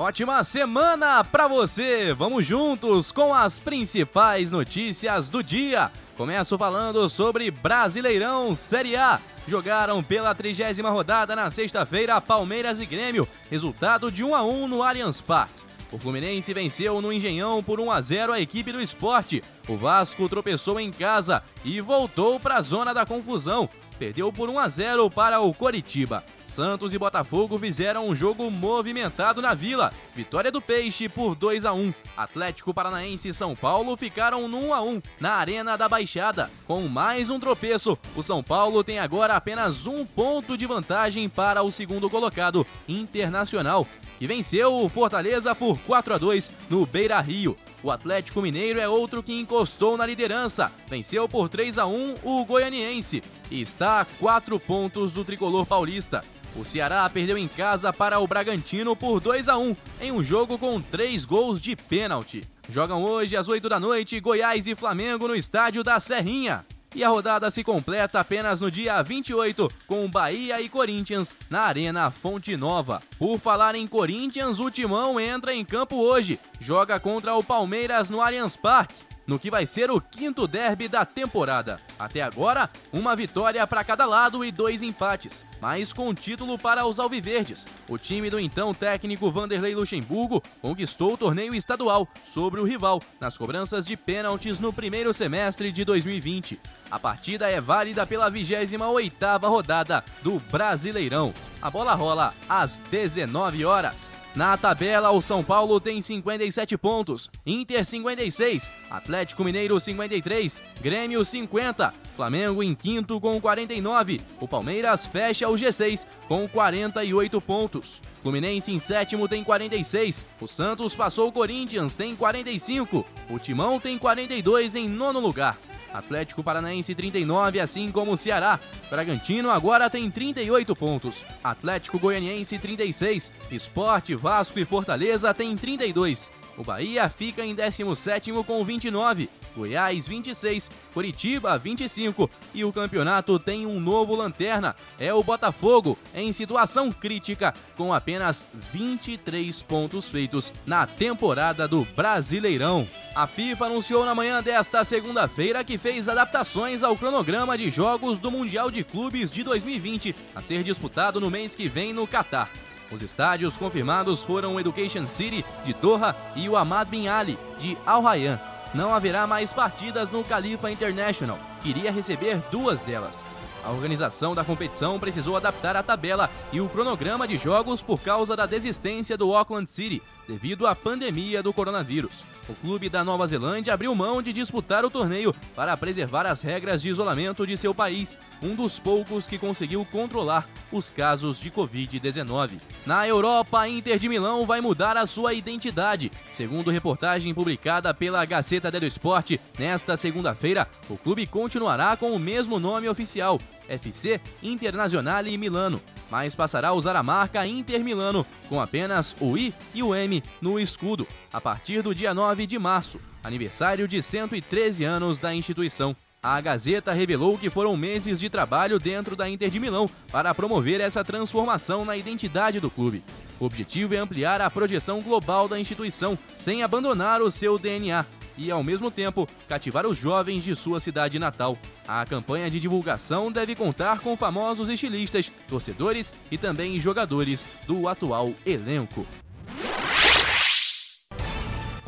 Ótima semana pra você! Vamos juntos com as principais notícias do dia. Começo falando sobre Brasileirão Série A. Jogaram pela trigésima rodada na sexta-feira Palmeiras e Grêmio. Resultado de 1 a 1 no Allianz Parque. O Fluminense venceu no Engenhão por 1 a 0 a equipe do esporte. O Vasco tropeçou em casa e voltou para a zona da confusão. Perdeu por 1 a 0 para o Coritiba. Santos e Botafogo fizeram um jogo movimentado na Vila. Vitória do Peixe por 2 a 1. Atlético Paranaense e São Paulo ficaram no 1 a 1 na Arena da Baixada. Com mais um tropeço, o São Paulo tem agora apenas um ponto de vantagem para o segundo colocado, Internacional, que venceu o Fortaleza por 4 a 2 no Beira-Rio. O Atlético Mineiro é outro que encostou na liderança. Venceu por 3 a 1 o Goianiense e está a 4 pontos do tricolor paulista. O Ceará perdeu em casa para o Bragantino por 2 a 1 em um jogo com três gols de pênalti. Jogam hoje às 8 da noite Goiás e Flamengo no estádio da Serrinha. E a rodada se completa apenas no dia 28, com Bahia e Corinthians na Arena Fonte Nova. Por falar em Corinthians, o Timão entra em campo hoje. Joga contra o Palmeiras no Allianz Parque no que vai ser o quinto derby da temporada. Até agora, uma vitória para cada lado e dois empates, mas com título para os alviverdes. O time do então técnico Vanderlei Luxemburgo conquistou o torneio estadual sobre o rival nas cobranças de pênaltis no primeiro semestre de 2020. A partida é válida pela 28ª rodada do Brasileirão. A bola rola às 19 horas. Na tabela, o São Paulo tem 57 pontos, Inter 56, Atlético Mineiro 53, Grêmio 50, Flamengo em quinto com 49, o Palmeiras fecha o G6 com 48 pontos. Fluminense em sétimo tem 46, o Santos passou o Corinthians, tem 45, o Timão tem 42 em nono lugar. Atlético Paranaense 39, assim como o Ceará. Bragantino agora tem 38 pontos. Atlético Goianiense 36. Esporte, Vasco e Fortaleza tem 32. O Bahia fica em 17º com 29. Goiás 26, Curitiba 25 e o campeonato tem um novo lanterna, é o Botafogo, em situação crítica, com apenas 23 pontos feitos na temporada do Brasileirão. A FIFA anunciou na manhã desta segunda-feira que fez adaptações ao cronograma de jogos do Mundial de Clubes de 2020, a ser disputado no mês que vem no Catar. Os estádios confirmados foram o Education City de Doha e o Ahmad Bin Ali de Al Rayyan não haverá mais partidas no Khalifa International, que iria receber duas delas. A organização da competição precisou adaptar a tabela e o cronograma de jogos por causa da desistência do Auckland City, devido à pandemia do coronavírus. O clube da Nova Zelândia abriu mão de disputar o torneio para preservar as regras de isolamento de seu país, um dos poucos que conseguiu controlar os casos de Covid-19. Na Europa, a Inter de Milão vai mudar a sua identidade. Segundo reportagem publicada pela Gaceta dello Sport, nesta segunda-feira, o clube continuará com o mesmo nome oficial, FC Internazionale Milano, mas passará a usar a marca Inter Milano, com apenas o I e o M no escudo, a partir do dia 9 de março, aniversário de 113 anos da instituição. A Gazeta revelou que foram meses de trabalho dentro da Inter de Milão para promover essa transformação na identidade do clube. O objetivo é ampliar a projeção global da instituição sem abandonar o seu DNA, e, ao mesmo tempo, cativar os jovens de sua cidade natal. A campanha de divulgação deve contar com famosos estilistas, torcedores e também jogadores do atual elenco.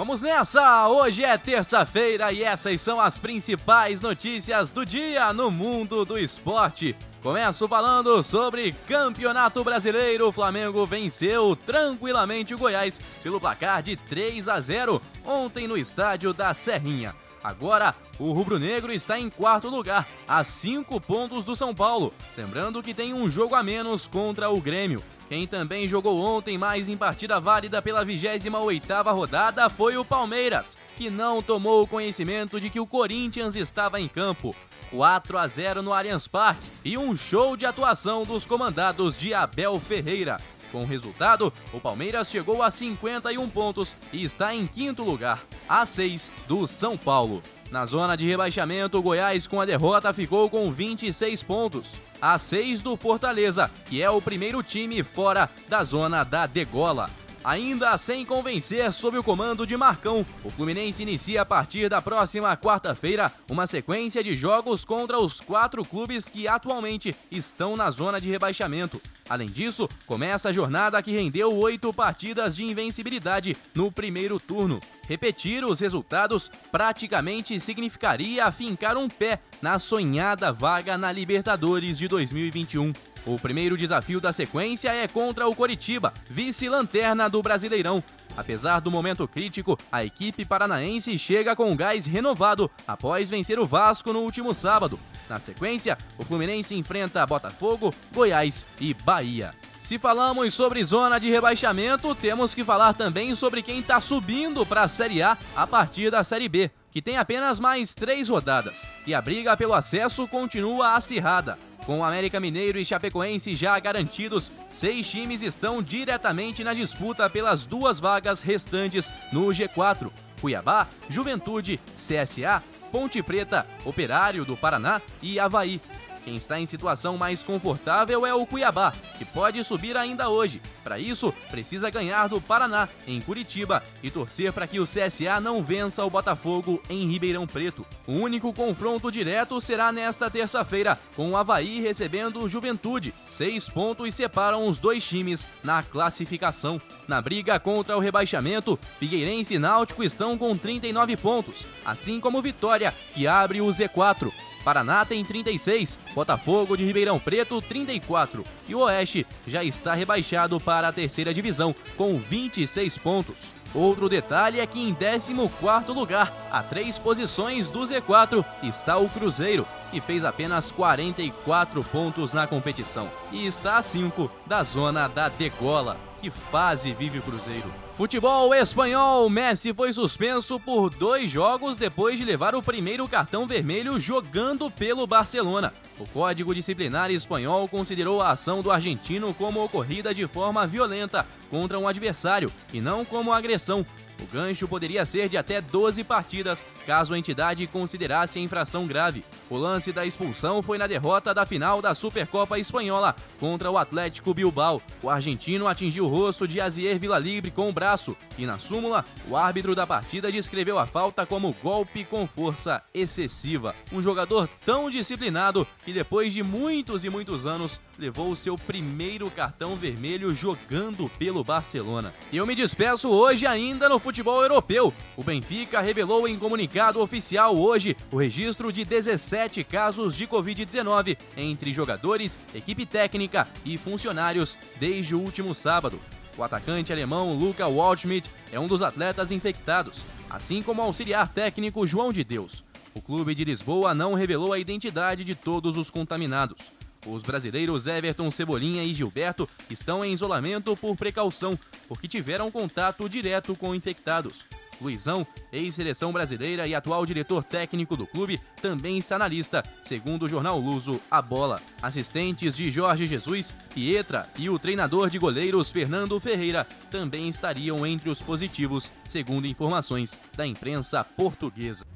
Vamos nessa! Hoje é terça-feira e essas são as principais notícias do dia no mundo do esporte. Começo falando sobre Campeonato Brasileiro. O Flamengo venceu tranquilamente o Goiás pelo placar de 3 a 0 ontem no estádio da Serrinha. Agora, o rubro-negro está em quarto lugar, a cinco pontos do São Paulo. Lembrando que tem um jogo a menos contra o Grêmio. Quem também jogou ontem mais em partida válida pela 28ª rodada foi o Palmeiras, que não tomou conhecimento de que o Corinthians estava em campo. 4 a 0 no Allianz Parque e um show de atuação dos comandados de Abel Ferreira. Com o resultado, o Palmeiras chegou a 51 pontos e está em quinto lugar, a 6 do São Paulo. Na zona de rebaixamento, o Goiás, com a derrota, ficou com 26 pontos, a 6 do Fortaleza, que é o primeiro time fora da zona da degola. Ainda sem convencer sob o comando de Marcão, o Fluminense inicia a partir da próxima quarta-feira uma sequência de jogos contra os quatro clubes que atualmente estão na zona de rebaixamento. Além disso, começa a jornada que rendeu oito partidas de invencibilidade no primeiro turno. Repetir os resultados praticamente significaria afincar um pé na sonhada vaga na Libertadores de 2021. O primeiro desafio da sequência é contra o Coritiba, vice-lanterna do Brasileirão. Apesar do momento crítico, a equipe paranaense chega com gás renovado após vencer o Vasco no último sábado. Na sequência, o Fluminense enfrenta Botafogo, Goiás e Bahia. Se falamos sobre zona de rebaixamento, temos que falar também sobre quem está subindo para a Série A a partir da Série B, que tem apenas mais três rodadas. E a briga pelo acesso continua acirrada. Com o América Mineiro e Chapecoense já garantidos, seis times estão diretamente na disputa pelas duas vagas restantes no G4. Cuiabá, Juventude, CSA, Ponte Preta, Operário do Paraná e Havaí. Quem está em situação mais confortável é o Cuiabá, que pode subir ainda hoje. Para isso, precisa ganhar do Paraná, em Curitiba, e torcer para que o CSA não vença o Botafogo em Ribeirão Preto. O único confronto direto será nesta terça-feira, com o Havaí recebendo o Juventude. Seis pontos separam os dois times na classificação. Na briga contra o rebaixamento, Figueirense e Náutico estão com 39 pontos, assim como Vitória, que abre o Z4. Paraná tem 36, Botafogo de Ribeirão Preto 34 e o Oeste já está rebaixado para a terceira divisão com 26 pontos. Outro detalhe é que em 14º lugar, a três posições do Z4, está o Cruzeiro, que fez apenas 44 pontos na competição e está a 5 da zona da degola. Que fase vive o Cruzeiro? Futebol espanhol, Messi foi suspenso por dois jogos depois de levar o primeiro cartão vermelho jogando pelo Barcelona. O Código Disciplinar Espanhol considerou a ação do argentino como ocorrida de forma violenta contra um adversário e não como agressão, o gancho poderia ser de até 12 partidas, caso a entidade considerasse a infração grave. O lance da expulsão foi na derrota da final da Supercopa Espanhola contra o Atlético Bilbao. O argentino atingiu o rosto de Azier Villalibre com o braço e, na súmula, o árbitro da partida descreveu a falta como golpe com força excessiva. Um jogador tão disciplinado que, depois de muitos e muitos anos, levou o seu primeiro cartão vermelho jogando pelo Barcelona. Eu me despeço hoje ainda no futebol europeu. O Benfica revelou em comunicado oficial hoje o registro de 17 casos de Covid-19 entre jogadores, equipe técnica e funcionários desde o último sábado. O atacante alemão Luca Waldschmidt é um dos atletas infectados, assim como o auxiliar técnico João de Deus. O clube de Lisboa não revelou a identidade de todos os contaminados. Os brasileiros Everton Cebolinha e Gilberto estão em isolamento por precaução, porque tiveram contato direto com infectados. Luizão, ex-seleção brasileira e atual diretor técnico do clube, também está na lista, segundo o jornal Luso A Bola. Assistentes de Jorge Jesus, Pietra e o treinador de goleiros Fernando Ferreira também estariam entre os positivos, segundo informações da imprensa portuguesa.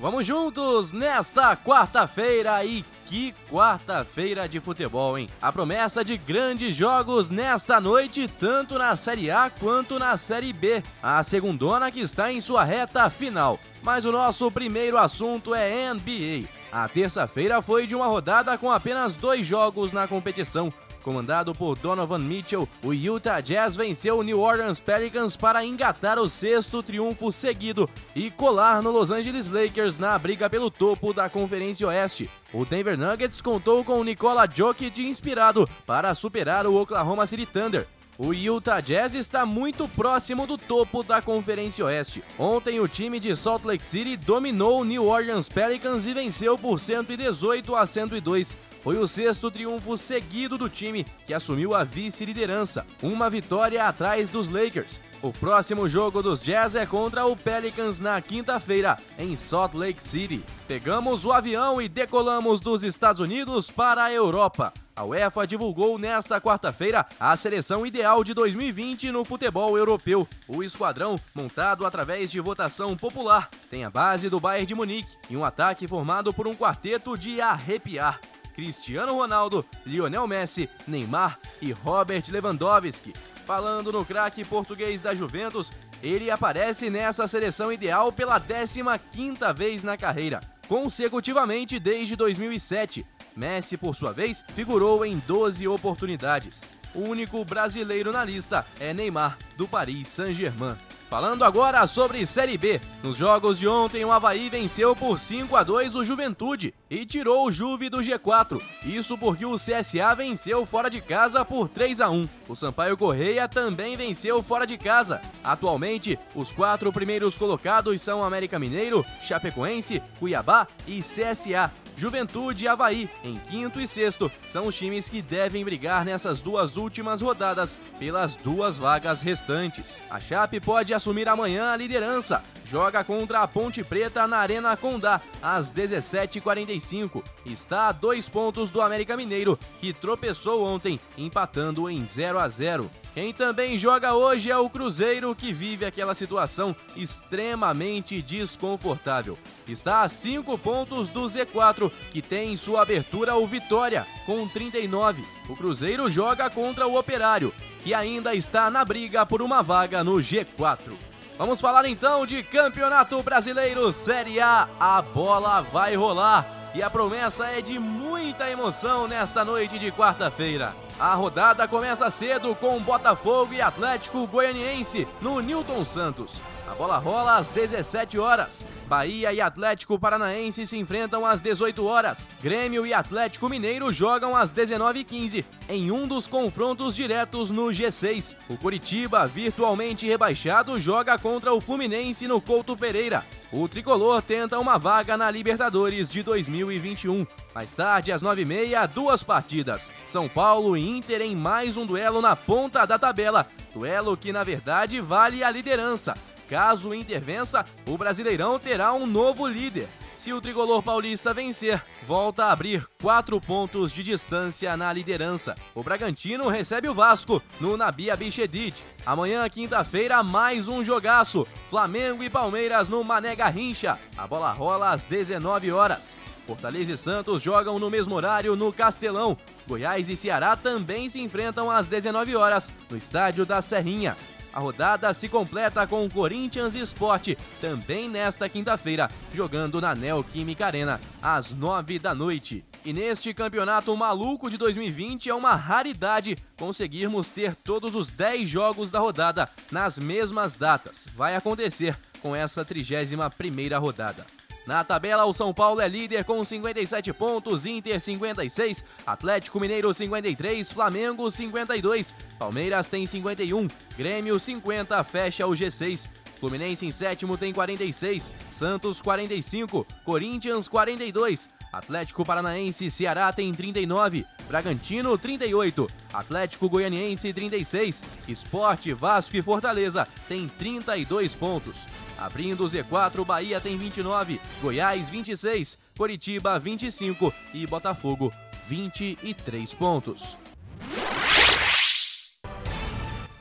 Vamos juntos nesta quarta-feira e que quarta-feira de futebol, hein? A promessa de grandes jogos nesta noite, tanto na Série A quanto na Série B. A segundona que está em sua reta final. Mas o nosso primeiro assunto é NBA. A terça-feira foi de uma rodada com apenas dois jogos na competição. Comandado por Donovan Mitchell, o Utah Jazz venceu o New Orleans Pelicans para engatar o sexto triunfo seguido e colar no Los Angeles Lakers na briga pelo topo da Conferência Oeste. O Denver Nuggets contou com o Nikola Jokic inspirado para superar o Oklahoma City Thunder. O Utah Jazz está muito próximo do topo da Conferência Oeste. Ontem, o time de Salt Lake City dominou o New Orleans Pelicans e venceu por 118 a 102. Foi o sexto triunfo seguido do time, que assumiu a vice-liderança, uma vitória atrás dos Lakers. O próximo jogo dos Jazz é contra o Pelicans na quinta-feira, em Salt Lake City. Pegamos o avião e decolamos dos Estados Unidos para a Europa. A UEFA divulgou nesta quarta-feira a seleção ideal de 2020 no futebol europeu. O esquadrão, montado através de votação popular, tem a base do Bayern de Munique e um ataque formado por um quarteto de arrepiar. Cristiano Ronaldo, Lionel Messi, Neymar e Robert Lewandowski. Falando no craque português da Juventus, ele aparece nessa seleção ideal pela 15ª vez na carreira, consecutivamente desde 2007 Messi, por sua vez, figurou em 12 oportunidades. O único brasileiro na lista é Neymar, do Paris Saint-Germain. Falando agora sobre Série B. Nos jogos de ontem, o Havaí venceu por 5 a 2 o Juventude e tirou o Juve do G4. Isso porque o CSA venceu fora de casa por 3 a 1. O Sampaio Correia também venceu fora de casa. Atualmente, os quatro primeiros colocados são América Mineiro, Chapecoense, Cuiabá e CSA. Juventude e Havaí, em quinto e sexto, são os times que devem brigar nessas duas últimas rodadas pelas duas vagas restantes. A Chape pode assumir amanhã a liderança. Joga contra a Ponte Preta na Arena Condá, às 17h45. Está a dois pontos do América Mineiro, que tropeçou ontem, empatando em 0 a 0. Quem também joga hoje é o Cruzeiro, que vive aquela situação extremamente desconfortável. Está a 5 pontos do Z4, que tem em sua abertura o Vitória, com 39. O Cruzeiro joga contra o Operário, que ainda está na briga por uma vaga no G4. Vamos falar então de Campeonato Brasileiro Série A. A bola vai rolar e a promessa é de muita emoção nesta noite de quarta-feira. A rodada começa cedo com Botafogo e Atlético Goianiense no Newton Santos. A bola rola às 17 horas. Bahia e Atlético Paranaense se enfrentam às 18 horas. Grêmio e Atlético Mineiro jogam às 19h15 em um dos confrontos diretos no G6. O Curitiba, virtualmente rebaixado, joga contra o Fluminense no Couto Pereira. O tricolor tenta uma vaga na Libertadores de 2021. Mais tarde, às 9h30, duas partidas. São Paulo e Inter em mais um duelo na ponta da tabela. Duelo que, na verdade, vale a liderança. Caso o Inter vença, o Brasileirão terá um novo líder. Se o tricolor paulista vencer, volta a abrir quatro pontos de distância na liderança. O Bragantino recebe o Vasco no Nabi Abichedid. Amanhã, quinta-feira, mais um jogaço. Flamengo e Palmeiras no Mané Garrincha. A bola rola às 19 horas. Fortaleza e Santos jogam no mesmo horário no Castelão. Goiás e Ceará também se enfrentam às 19 horas no estádio da Serrinha. A rodada se completa com Corinthians e Sport, também nesta quinta-feira, jogando na Neoquímica Arena, às nove da noite. E neste campeonato maluco de 2020 é uma raridade conseguirmos ter todos os 10 jogos da rodada nas mesmas datas. Vai acontecer com essa 31 primeira rodada. Na tabela, o São Paulo é líder com 57 pontos, Inter 56, Atlético Mineiro 53, Flamengo 52, Palmeiras tem 51, Grêmio 50, fecha o G6. Fluminense em sétimo tem 46, Santos 45, Corinthians 42, Atlético Paranaense e Ceará tem 39, Bragantino 38, Atlético Goianiense 36, Esporte, Vasco e Fortaleza tem 32 pontos. Abrindo o Z4, Bahia tem 29, Goiás 26, Coritiba 25 e Botafogo 23 pontos.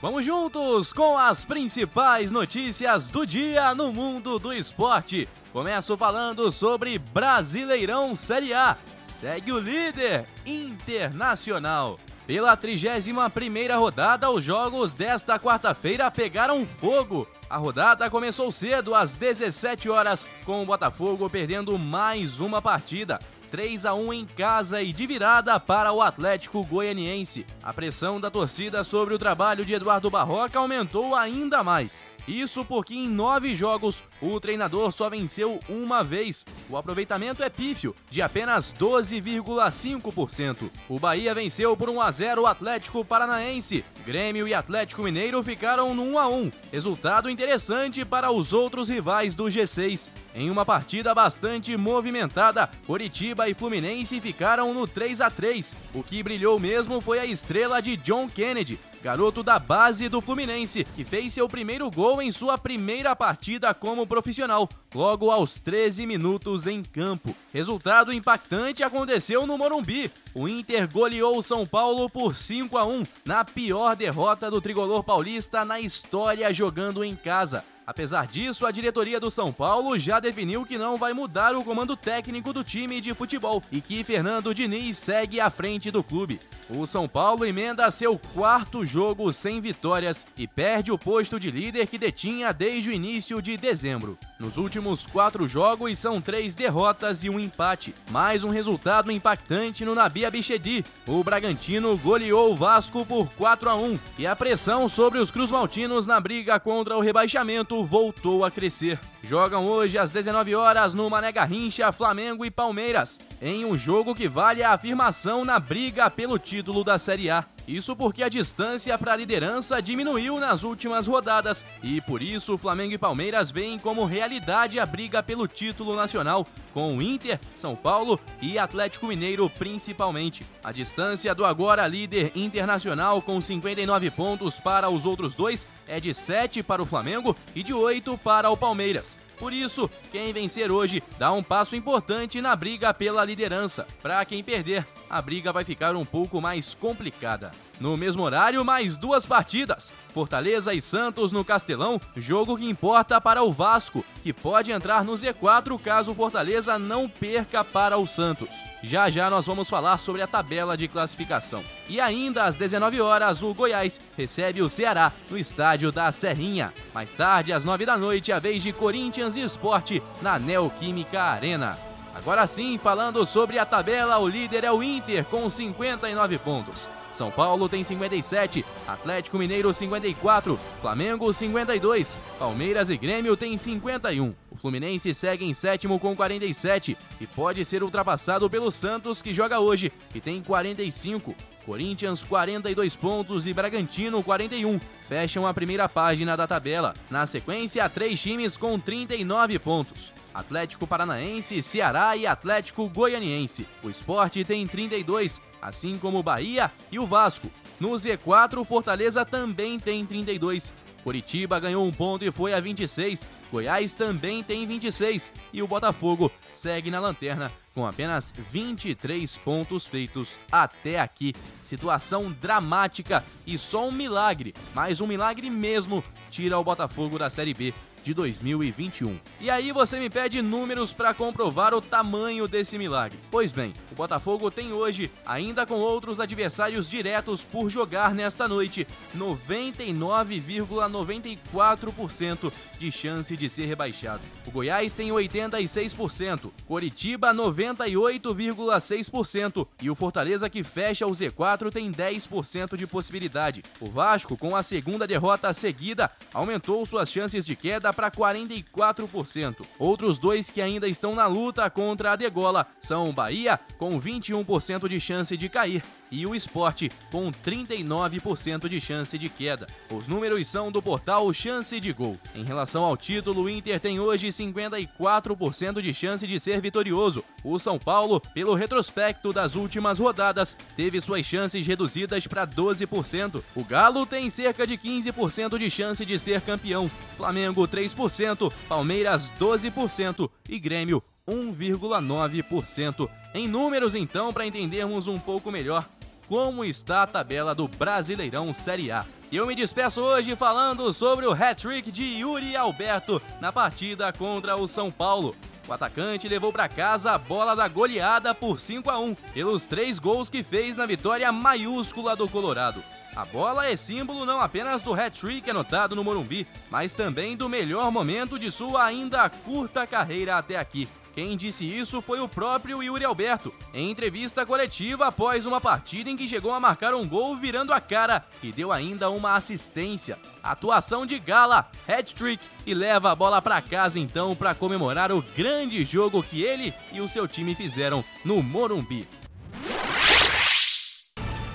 Vamos juntos com as principais notícias do dia no mundo do esporte. Começo falando sobre Brasileirão Série A. Segue o líder Internacional. Pela 31ª rodada, os jogos desta quarta-feira pegaram fogo. A rodada começou cedo, às 17 horas, com o Botafogo perdendo mais uma partida. 3 a 1 em casa e de virada para o Atlético Goianiense. A pressão da torcida sobre o trabalho de Eduardo Barroca aumentou ainda mais. Isso porque em nove jogos, o treinador só venceu uma vez. O aproveitamento é pífio, de apenas 12,5%. O Bahia venceu por 1 a 0 o Atlético Paranaense. Grêmio e Atlético Mineiro ficaram no 1 a 1. Resultado interessante para os outros rivais do G6. Em uma partida bastante movimentada, Coritiba e Fluminense ficaram no 3 a 3. O que brilhou mesmo foi a estrela de John Kennedy, garoto da base do Fluminense, que fez seu primeiro gol em sua primeira partida como profissional, logo aos 13 minutos em campo. Resultado impactante aconteceu no Morumbi. O Inter goleou o São Paulo por 5 a 1 na pior derrota do tricolor paulista na história jogando em casa. Apesar disso, a diretoria do São Paulo já definiu que não vai mudar o comando técnico do time de futebol e que Fernando Diniz segue à frente do clube. O São Paulo emenda seu quarto jogo sem vitórias e perde o posto de líder que detinha desde o início de dezembro. Nos últimos quatro jogos são três derrotas e um empate. Mais um resultado impactante no Nabi Abichedi. O Bragantino goleou o Vasco por 4 a 1 e a pressão sobre os Cruz Maltinos na briga contra o rebaixamento voltou a crescer. Jogam hoje às 19 horas no Mané Garrincha, Flamengo e Palmeiras, em um jogo que vale a afirmação na briga pelo título da Série A. Isso porque a distância para a liderança diminuiu nas últimas rodadas e por isso Flamengo e Palmeiras veem como realidade a briga pelo título nacional, com o Inter, São Paulo e Atlético Mineiro principalmente. A distância do agora líder internacional com 59 pontos para os outros dois é de 7 para o Flamengo e de 8 para o Palmeiras. Por isso, quem vencer hoje dá um passo importante na briga pela liderança. Para quem perder, a briga vai ficar um pouco mais complicada. No mesmo horário, mais duas partidas. Fortaleza e Santos no Castelão, jogo que importa para o Vasco, que pode entrar no Z4 caso Fortaleza não perca para o Santos. Já já nós vamos falar sobre a tabela de classificação. E ainda às 19 horas, o Goiás recebe o Ceará no estádio da Serrinha. Mais tarde, às 9 da noite, a vez de Corinthians e Esporte na Neoquímica Arena. Agora sim, falando sobre a tabela, o líder é o Inter com 59 pontos. São Paulo tem 57, Atlético Mineiro 54, Flamengo 52, Palmeiras e Grêmio tem 51. O Fluminense segue em sétimo com 47 e pode ser ultrapassado pelo Santos que joga hoje e tem 45. Corinthians 42 pontos e Bragantino 41 fecham a primeira página da tabela. Na sequência, três times com 39 pontos. Atlético Paranaense, Ceará e Atlético Goianiense. O esporte tem 32, assim como o Bahia e o Vasco. No Z4, o Fortaleza também tem 32. Curitiba ganhou um ponto e foi a 26. Goiás também tem 26. E o Botafogo segue na lanterna com apenas 23 pontos feitos até aqui. Situação dramática e só um milagre, mas um milagre mesmo, tira o Botafogo da Série B de 2021. E aí você me pede números para comprovar o tamanho desse milagre. Pois bem, o Botafogo tem hoje, ainda com outros adversários diretos por jogar nesta noite, 99,94% de chance de ser rebaixado. O Goiás tem 86%, Coritiba 98,6% e o Fortaleza que fecha o Z4 tem 10% de possibilidade. O Vasco, com a segunda derrota seguida, aumentou suas chances de queda para 44%. Outros dois que ainda estão na luta contra a degola são o Bahia, com 21% de chance de cair, e o Esporte, com 39% de chance de queda. Os números são do portal Chance de Gol. Em relação ao título, o Inter tem hoje 54% de chance de ser vitorioso. O São Paulo, pelo retrospecto das últimas rodadas, teve suas chances reduzidas para 12%. O Galo tem cerca de 15% de chance de ser campeão. Flamengo 3%, Palmeiras 12% e Grêmio 1,9%. Em números, então, para entendermos um pouco melhor como está a tabela do Brasileirão Série A. E eu me despeço hoje falando sobre o hat-trick de Yuri Alberto na partida contra o São Paulo. O atacante levou para casa a bola da goleada por 5 a 1 pelos três gols que fez na vitória maiúscula do Colorado. A bola é símbolo não apenas do hat-trick anotado no Morumbi, mas também do melhor momento de sua ainda curta carreira até aqui. Quem disse isso foi o próprio Yuri Alberto, em entrevista coletiva após uma partida em que chegou a marcar um gol virando a cara e deu ainda uma assistência. Atuação de gala, hat-trick e leva a bola para casa então para comemorar o grande jogo que ele e o seu time fizeram no Morumbi.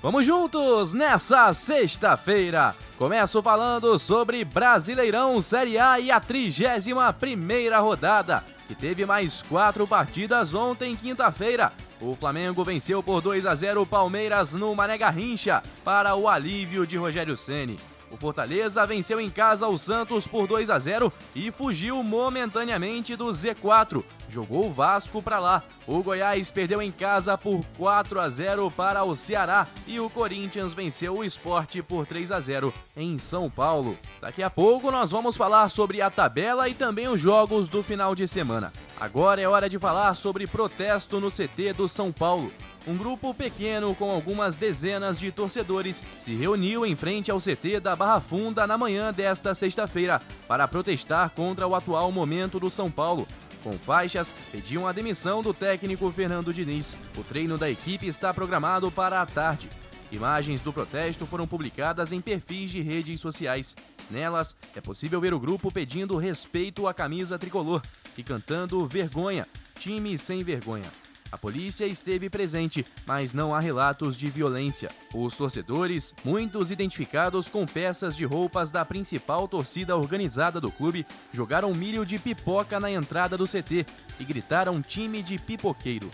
Vamos juntos nessa sexta-feira. Começo falando sobre Brasileirão Série A e a 31 primeira rodada, que teve mais quatro partidas ontem, quinta-feira. O Flamengo venceu por 2 a 0 o Palmeiras no Mané Garrincha para o alívio de Rogério Ceni. O Fortaleza venceu em casa o Santos por 2 a 0 e fugiu momentaneamente do Z4. Jogou o Vasco para lá. O Goiás perdeu em casa por 4 a 0 para o Ceará e o Corinthians venceu o Esporte por 3 a 0 em São Paulo. Daqui a pouco nós vamos falar sobre a tabela e também os jogos do final de semana. Agora é hora de falar sobre protesto no CT do São Paulo um grupo pequeno com algumas dezenas de torcedores se reuniu em frente ao CT da Barra Funda na manhã desta sexta-feira para protestar contra o atual momento do São Paulo. Com faixas, pediam a demissão do técnico Fernando Diniz. O treino da equipe está programado para a tarde. Imagens do protesto foram publicadas em perfis de redes sociais. Nelas, é possível ver o grupo pedindo respeito à camisa tricolor e cantando vergonha, time sem vergonha. A polícia esteve presente, mas não há relatos de violência. Os torcedores, muitos identificados com peças de roupas da principal torcida organizada do clube, jogaram milho de pipoca na entrada do CT e gritaram time de pipoqueiro.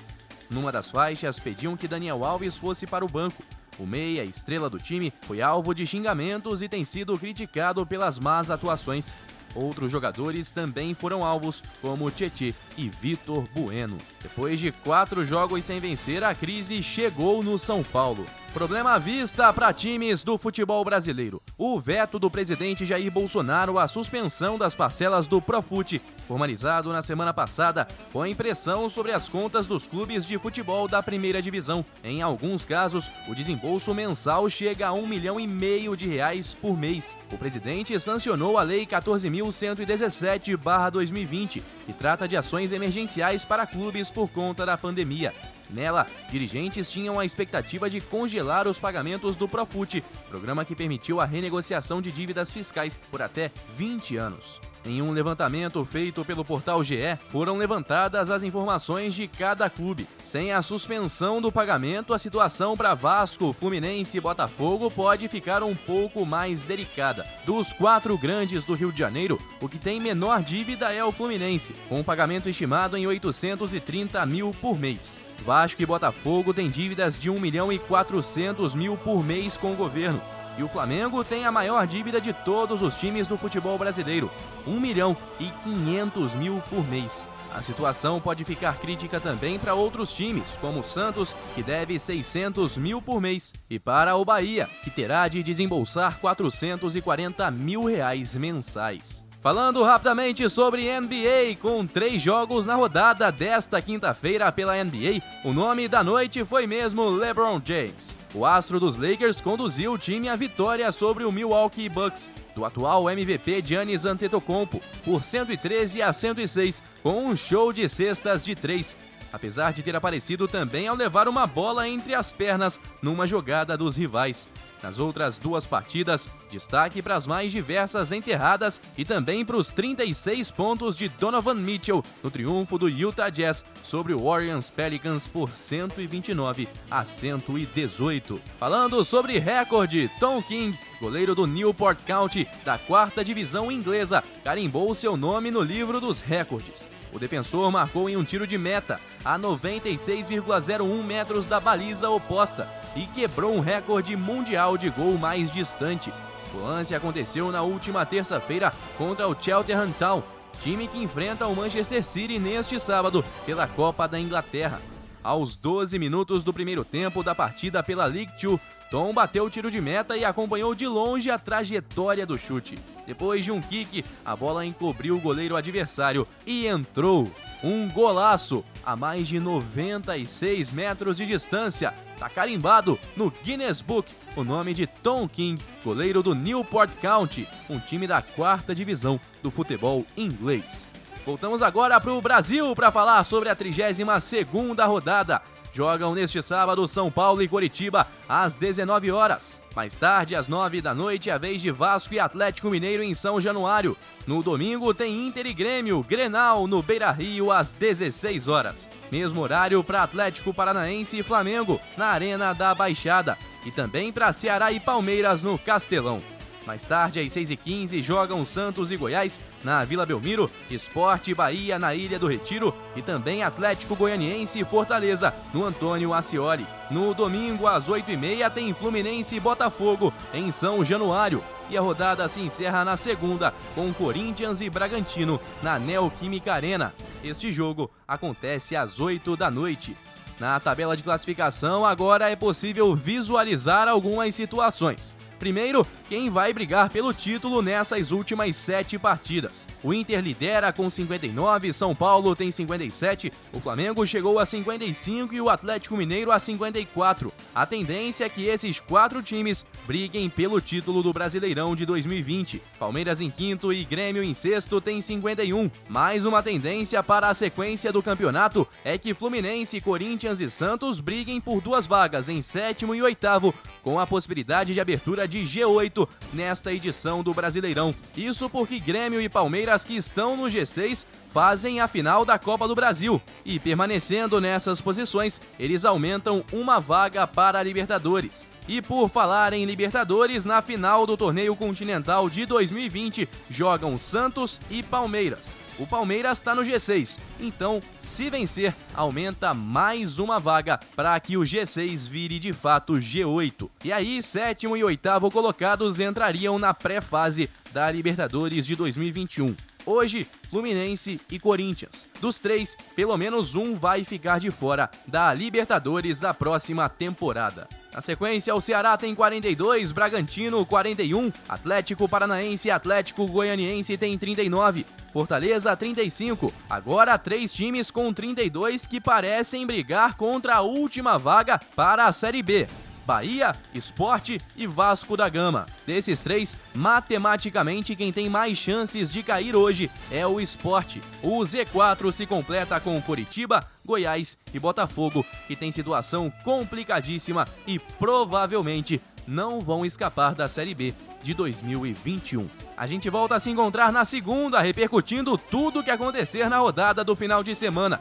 Numa das faixas, pediam que Daniel Alves fosse para o banco. O meia, estrela do time, foi alvo de xingamentos e tem sido criticado pelas más atuações. Outros jogadores também foram alvos, como Tietê e Vitor Bueno. Depois de quatro jogos sem vencer, a crise chegou no São Paulo. Problema à vista para times do futebol brasileiro. O veto do presidente Jair Bolsonaro à suspensão das parcelas do Profute, formalizado na semana passada, põe pressão sobre as contas dos clubes de futebol da primeira divisão. Em alguns casos, o desembolso mensal chega a um milhão e meio de reais por mês. O presidente sancionou a Lei 14.117-2020, que trata de ações emergenciais para clubes por conta da pandemia. Nela, dirigentes tinham a expectativa de congelar os pagamentos do Profut, programa que permitiu a renegociação de dívidas fiscais por até 20 anos. Em um levantamento feito pelo portal GE, foram levantadas as informações de cada clube. Sem a suspensão do pagamento, a situação para Vasco, Fluminense e Botafogo pode ficar um pouco mais delicada. Dos quatro grandes do Rio de Janeiro, o que tem menor dívida é o Fluminense, com um pagamento estimado em 830 mil por mês. Vasco e Botafogo têm dívidas de 1 milhão e 400 mil por mês com o governo. E o Flamengo tem a maior dívida de todos os times do futebol brasileiro, 1 milhão e 500 mil por mês. A situação pode ficar crítica também para outros times, como o Santos, que deve 600 mil por mês, e para o Bahia, que terá de desembolsar 440 mil reais mensais. Falando rapidamente sobre NBA, com três jogos na rodada desta quinta-feira pela NBA, o nome da noite foi mesmo LeBron James. O astro dos Lakers conduziu o time à vitória sobre o Milwaukee Bucks, do atual MVP Giannis Antetokounmpo, por 113 a 106, com um show de cestas de três, apesar de ter aparecido também ao levar uma bola entre as pernas numa jogada dos rivais. Nas outras duas partidas, destaque para as mais diversas enterradas e também para os 36 pontos de Donovan Mitchell no triunfo do Utah Jazz sobre o Orleans Pelicans por 129 a 118. Falando sobre recorde, Tom King, goleiro do Newport County da quarta divisão inglesa, carimbou seu nome no livro dos recordes. O defensor marcou em um tiro de meta a 96,01 metros da baliza oposta e quebrou um recorde mundial de gol mais distante. O lance aconteceu na última terça-feira contra o Cheltenham Town, time que enfrenta o Manchester City neste sábado pela Copa da Inglaterra. Aos 12 minutos do primeiro tempo da partida pela League Two, Tom bateu o tiro de meta e acompanhou de longe a trajetória do chute. Depois de um kick, a bola encobriu o goleiro adversário e entrou. Um golaço a mais de 96 metros de distância. Tá carimbado no Guinness Book o nome de Tom King, goleiro do Newport County, um time da quarta divisão do futebol inglês. Voltamos agora para o Brasil para falar sobre a 32ª rodada. Jogam neste sábado São Paulo e Coritiba às 19 horas. Mais tarde, às 9 da noite, a vez de Vasco e Atlético Mineiro em São Januário. No domingo tem Inter e Grêmio, Grenal no Beira-Rio às 16 horas. Mesmo horário para Atlético Paranaense e Flamengo na Arena da Baixada e também para Ceará e Palmeiras no Castelão. Mais tarde, às 6h15, jogam Santos e Goiás na Vila Belmiro, Esporte Bahia na Ilha do Retiro e também Atlético Goianiense e Fortaleza no Antônio Ascioli. No domingo, às 8h30, tem Fluminense e Botafogo em São Januário. E a rodada se encerra na segunda, com Corinthians e Bragantino na Neoquímica Arena. Este jogo acontece às 8 da noite. Na tabela de classificação, agora é possível visualizar algumas situações. Primeiro, quem vai brigar pelo título nessas últimas sete partidas. O Inter lidera com 59, São Paulo tem 57, o Flamengo chegou a 55 e o Atlético Mineiro a 54. A tendência é que esses quatro times briguem pelo título do Brasileirão de 2020. Palmeiras em quinto e Grêmio em sexto tem 51. Mais uma tendência para a sequência do campeonato é que Fluminense, Corinthians e Santos briguem por duas vagas em sétimo e oitavo, com a possibilidade de abertura de G8 nesta edição do Brasileirão. Isso porque Grêmio e Palmeiras, que estão no G6, fazem a final da Copa do Brasil e, permanecendo nessas posições, eles aumentam uma vaga para a Libertadores. E por falar em Libertadores, na final do Torneio Continental de 2020 jogam Santos e Palmeiras. O Palmeiras está no G6, então, se vencer, aumenta mais uma vaga para que o G6 vire de fato G8. E aí, sétimo e oitavo colocados entrariam na pré-fase da Libertadores de 2021. Hoje, Fluminense e Corinthians. Dos três, pelo menos um vai ficar de fora da Libertadores da próxima temporada. Na sequência, o Ceará tem 42, Bragantino 41, Atlético Paranaense e Atlético Goianiense tem 39, Fortaleza 35. Agora três times com 32 que parecem brigar contra a última vaga para a Série B. Bahia, Esporte e Vasco da Gama. Desses três, matematicamente quem tem mais chances de cair hoje é o Esporte. O Z4 se completa com Curitiba, Goiás e Botafogo, que tem situação complicadíssima e provavelmente não vão escapar da Série B de 2021. A gente volta a se encontrar na segunda, repercutindo tudo o que acontecer na rodada do final de semana.